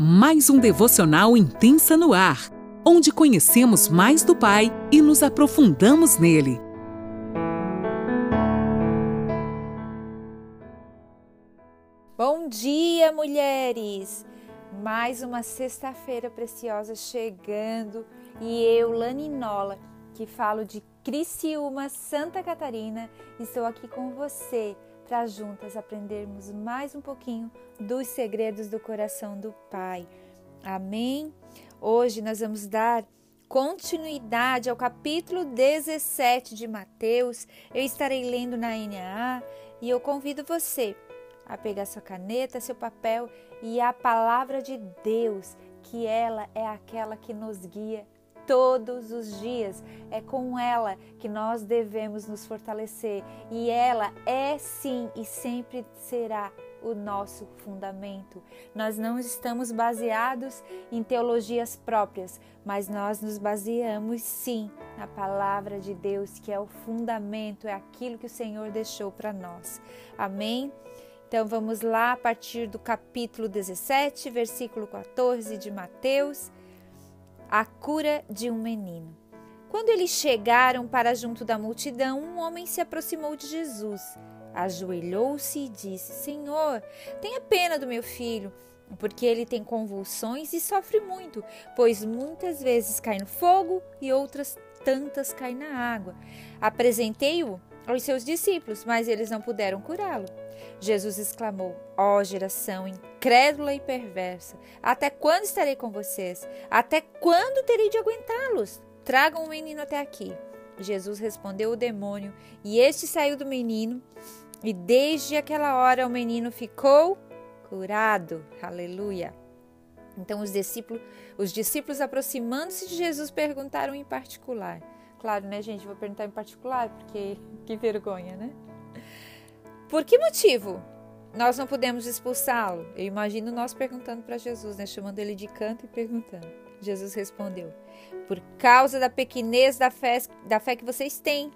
mais um devocional intensa no ar, onde conhecemos mais do Pai e nos aprofundamos nele. Bom dia, mulheres! Mais uma sexta-feira preciosa chegando e eu, Laninola, que falo de Criciúma, Santa Catarina, estou aqui com você para juntas aprendermos mais um pouquinho dos segredos do coração do Pai. Amém? Hoje nós vamos dar continuidade ao capítulo 17 de Mateus. Eu estarei lendo na NAA e eu convido você a pegar sua caneta, seu papel e a palavra de Deus, que ela é aquela que nos guia todos os dias. É com ela que nós devemos nos fortalecer e ela é sim e sempre será o nosso fundamento. Nós não estamos baseados em teologias próprias, mas nós nos baseamos sim na palavra de Deus, que é o fundamento, é aquilo que o Senhor deixou para nós. Amém? Então vamos lá a partir do capítulo 17, versículo 14 de Mateus a cura de um menino. Quando eles chegaram para junto da multidão, um homem se aproximou de Jesus, ajoelhou-se e disse: Senhor, tenha pena do meu filho, porque ele tem convulsões e sofre muito, pois muitas vezes cai no fogo e outras tantas cai na água. Apresentei-o aos seus discípulos, mas eles não puderam curá-lo. Jesus exclamou: Ó oh, geração incrédula e perversa, até quando estarei com vocês? Até quando terei de aguentá-los? Tragam o menino até aqui. Jesus respondeu o demônio, e este saiu do menino, e desde aquela hora o menino ficou curado. Aleluia. Então os discípulos, os discípulos aproximando-se de Jesus perguntaram em particular. Claro, né, gente? Vou perguntar em particular, porque que vergonha, né? Por que motivo nós não podemos expulsá-lo? Eu imagino nós perguntando para Jesus, né? Chamando ele de canto e perguntando. Jesus respondeu: Por causa da pequenez da fé, da fé que vocês têm.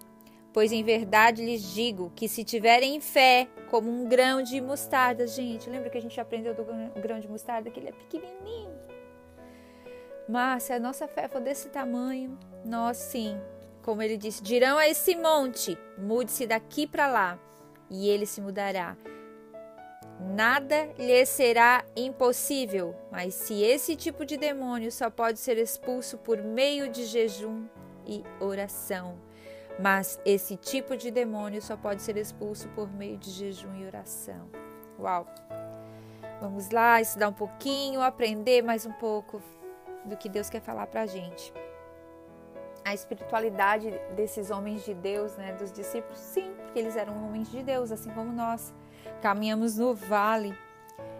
Pois em verdade lhes digo que se tiverem fé como um grão de mostarda, gente, lembra que a gente aprendeu do grão de mostarda que ele é pequenininho? Mas se a nossa fé for desse tamanho, nós sim, como ele disse, dirão a esse monte: mude-se daqui para lá e ele se mudará. Nada lhe será impossível, mas se esse tipo de demônio só pode ser expulso por meio de jejum e oração. Mas esse tipo de demônio só pode ser expulso por meio de jejum e oração. Uau! Vamos lá estudar um pouquinho, aprender mais um pouco do que Deus quer falar para a gente a espiritualidade desses homens de Deus, né, dos discípulos? Sim, porque eles eram homens de Deus, assim como nós. Caminhamos no vale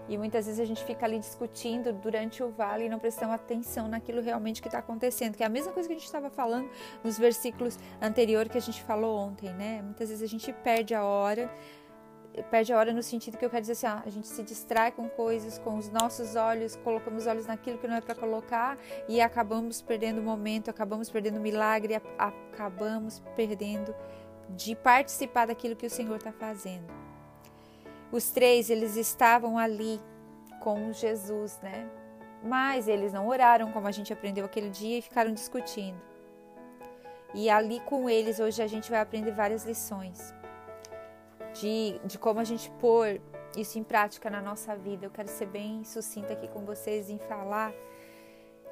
e muitas vezes a gente fica ali discutindo durante o vale e não prestamos atenção naquilo realmente que está acontecendo, que é a mesma coisa que a gente estava falando nos versículos anteriores que a gente falou ontem, né? Muitas vezes a gente perde a hora perde a hora no sentido que eu quero dizer assim, ah, a gente se distrai com coisas, com os nossos olhos, colocamos os olhos naquilo que não é para colocar e acabamos perdendo o momento, acabamos perdendo o milagre, acabamos perdendo de participar daquilo que o Senhor está fazendo. Os três, eles estavam ali com Jesus, né? Mas eles não oraram, como a gente aprendeu aquele dia, e ficaram discutindo. E ali com eles, hoje a gente vai aprender várias lições de, de como a gente pôr isso em prática na nossa vida. Eu quero ser bem sucinta aqui com vocês em falar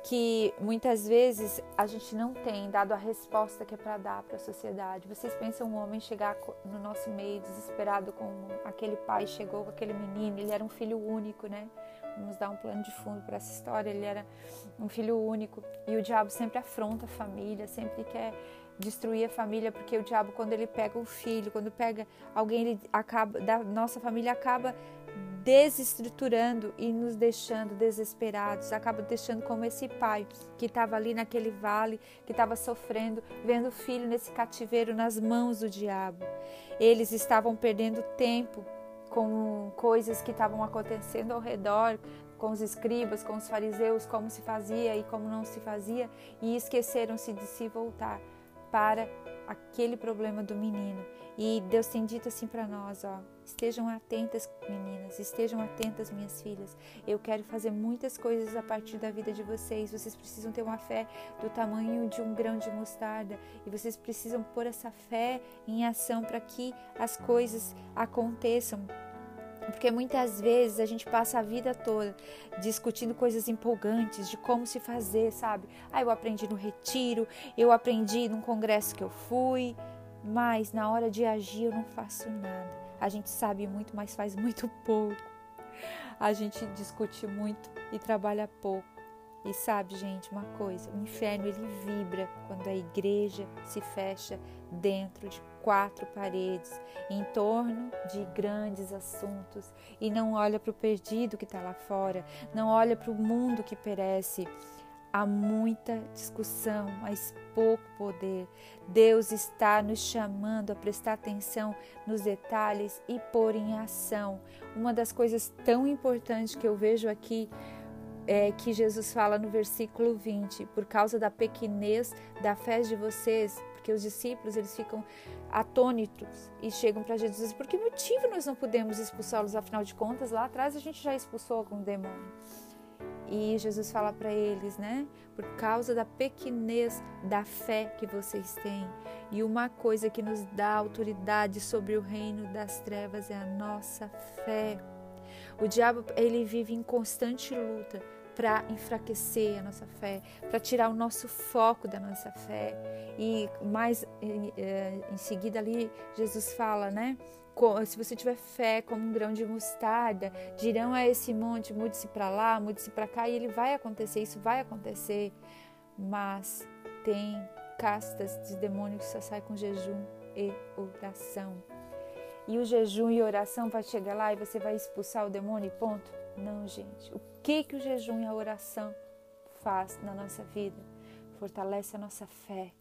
que muitas vezes a gente não tem dado a resposta que é para dar para a sociedade. Vocês pensam um homem chegar no nosso meio desesperado como aquele pai chegou com aquele menino, ele era um filho único, né? Vamos dar um plano de fundo para essa história. Ele era um filho único e o diabo sempre afronta a família, sempre quer destruir a família, porque o diabo, quando ele pega o filho, quando pega alguém, ele acaba, da nossa família acaba desestruturando e nos deixando desesperados, acaba deixando como esse pai que estava ali naquele vale, que estava sofrendo, vendo o filho nesse cativeiro nas mãos do diabo. Eles estavam perdendo tempo com coisas que estavam acontecendo ao redor, com os escribas, com os fariseus, como se fazia e como não se fazia, e esqueceram-se de se voltar para aquele problema do menino. E Deus tem dito assim para nós, ó, estejam atentas, meninas, estejam atentas, minhas filhas. Eu quero fazer muitas coisas a partir da vida de vocês. Vocês precisam ter uma fé do tamanho de um grão de mostarda e vocês precisam pôr essa fé em ação para que as coisas aconteçam. Porque muitas vezes a gente passa a vida toda discutindo coisas empolgantes de como se fazer, sabe? Ah, eu aprendi no retiro, eu aprendi num congresso que eu fui, mas na hora de agir eu não faço nada. A gente sabe muito, mas faz muito pouco. A gente discute muito e trabalha pouco. E sabe, gente, uma coisa, o inferno ele vibra quando a igreja se fecha dentro de quatro paredes, em torno de grandes assuntos e não olha para o perdido que está lá fora, não olha para o mundo que perece. Há muita discussão, mas pouco poder. Deus está nos chamando a prestar atenção nos detalhes e pôr em ação. Uma das coisas tão importantes que eu vejo aqui é, que Jesus fala no versículo 20, por causa da pequenez da fé de vocês, porque os discípulos eles ficam atônitos e chegam para Jesus, por que motivo nós não podemos expulsá-los? Afinal de contas, lá atrás a gente já expulsou algum demônio. E Jesus fala para eles, né? Por causa da pequenez da fé que vocês têm. E uma coisa que nos dá autoridade sobre o reino das trevas é a nossa fé. O diabo ele vive em constante luta para enfraquecer a nossa fé, para tirar o nosso foco da nossa fé. E mais em, eh, em seguida ali Jesus fala, né? Se você tiver fé como um grão de mostarda, dirão a esse monte, mude-se para lá, mude-se para cá, e ele vai acontecer, isso vai acontecer. Mas tem castas de demônios que só sai com jejum e oração e o jejum e oração vai chegar lá e você vai expulsar o demônio e ponto? Não, gente. O que que o jejum e a oração faz na nossa vida? Fortalece a nossa fé,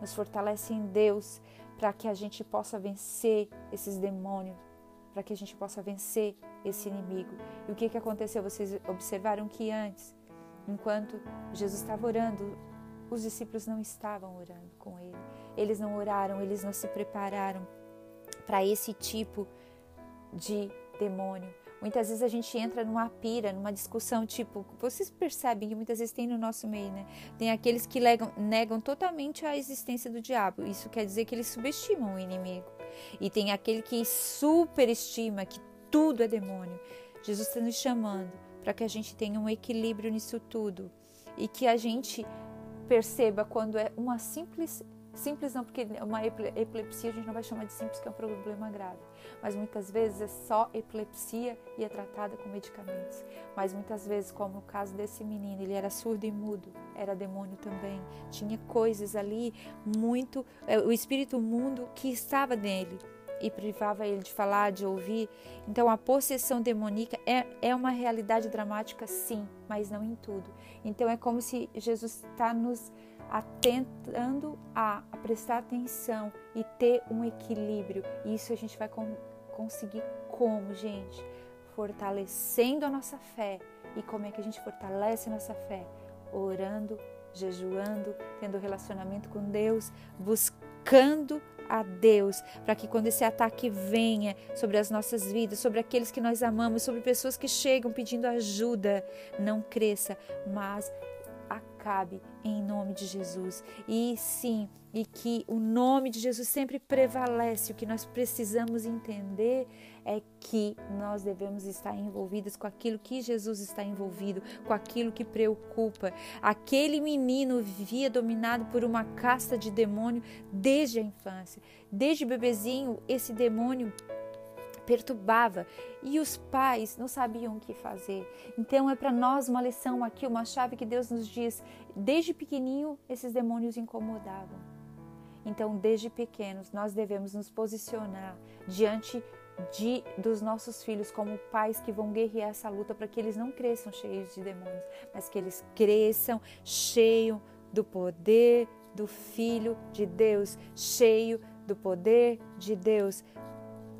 nos fortalece em Deus para que a gente possa vencer esses demônios, para que a gente possa vencer esse inimigo. E o que que aconteceu? Vocês observaram que antes, enquanto Jesus estava orando, os discípulos não estavam orando com ele. Eles não oraram, eles não se prepararam para esse tipo de demônio. Muitas vezes a gente entra numa pira, numa discussão, tipo, vocês percebem que muitas vezes tem no nosso meio, né? Tem aqueles que negam, negam totalmente a existência do diabo. Isso quer dizer que eles subestimam o inimigo. E tem aquele que superestima que tudo é demônio. Jesus está nos chamando para que a gente tenha um equilíbrio nisso tudo e que a gente perceba quando é uma simples Simples não, porque uma epilepsia a gente não vai chamar de simples, que é um problema grave. Mas muitas vezes é só epilepsia e é tratada com medicamentos. Mas muitas vezes, como no caso desse menino, ele era surdo e mudo, era demônio também. Tinha coisas ali muito. É, o espírito mundo que estava nele e privava ele de falar, de ouvir. Então, a possessão demoníaca é, é uma realidade dramática, sim, mas não em tudo. Então, é como se Jesus está nos atentando a, a, prestar atenção e ter um equilíbrio. E isso a gente vai conseguir como, gente? Fortalecendo a nossa fé. E como é que a gente fortalece a nossa fé? Orando, jejuando, tendo relacionamento com Deus, buscando a Deus, para que quando esse ataque venha sobre as nossas vidas, sobre aqueles que nós amamos, sobre pessoas que chegam pedindo ajuda, não cresça, mas acabe em nome de Jesus. E sim, e que o nome de Jesus sempre prevalece. O que nós precisamos entender é que nós devemos estar envolvidas com aquilo que Jesus está envolvido, com aquilo que preocupa. Aquele menino vivia dominado por uma casta de demônio desde a infância. Desde bebezinho, esse demônio perturbava e os pais não sabiam o que fazer. Então é para nós uma lição aqui, uma chave que Deus nos diz. Desde pequenininho esses demônios incomodavam. Então desde pequenos nós devemos nos posicionar diante de, dos nossos filhos como pais que vão guerrear essa luta para que eles não cresçam cheios de demônios, mas que eles cresçam cheios do poder do Filho de Deus, cheio do poder de Deus,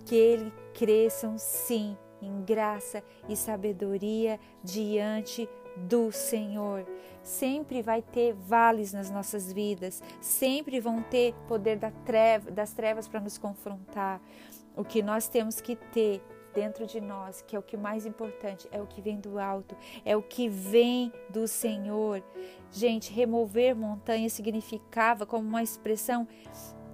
que ele cresçam sim em graça e sabedoria diante do Senhor. Sempre vai ter vales nas nossas vidas, sempre vão ter poder das trevas para nos confrontar. O que nós temos que ter dentro de nós, que é o que mais importante, é o que vem do alto, é o que vem do Senhor. Gente, remover montanhas significava como uma expressão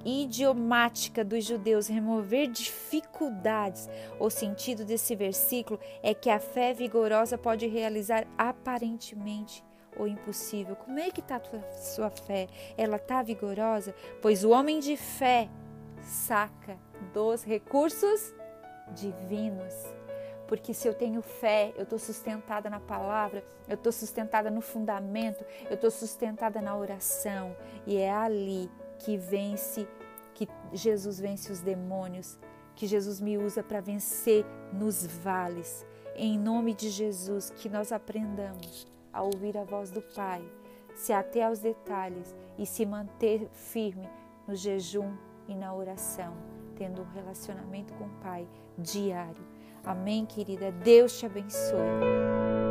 idiomática dos judeus, remover dificuldades. O sentido desse versículo é que a fé vigorosa pode realizar aparentemente o impossível. Como é que está a sua fé? Ela está vigorosa? Pois o homem de fé saca dos recursos divinos. Porque se eu tenho fé, eu estou sustentada na palavra, eu estou sustentada no fundamento, eu estou sustentada na oração. E é ali que vence, que Jesus vence os demônios, que Jesus me usa para vencer nos vales. Em nome de Jesus, que nós aprendamos a ouvir a voz do Pai, se até aos detalhes e se manter firme no jejum e na oração, tendo um relacionamento com o Pai diário. Amém, querida? Deus te abençoe.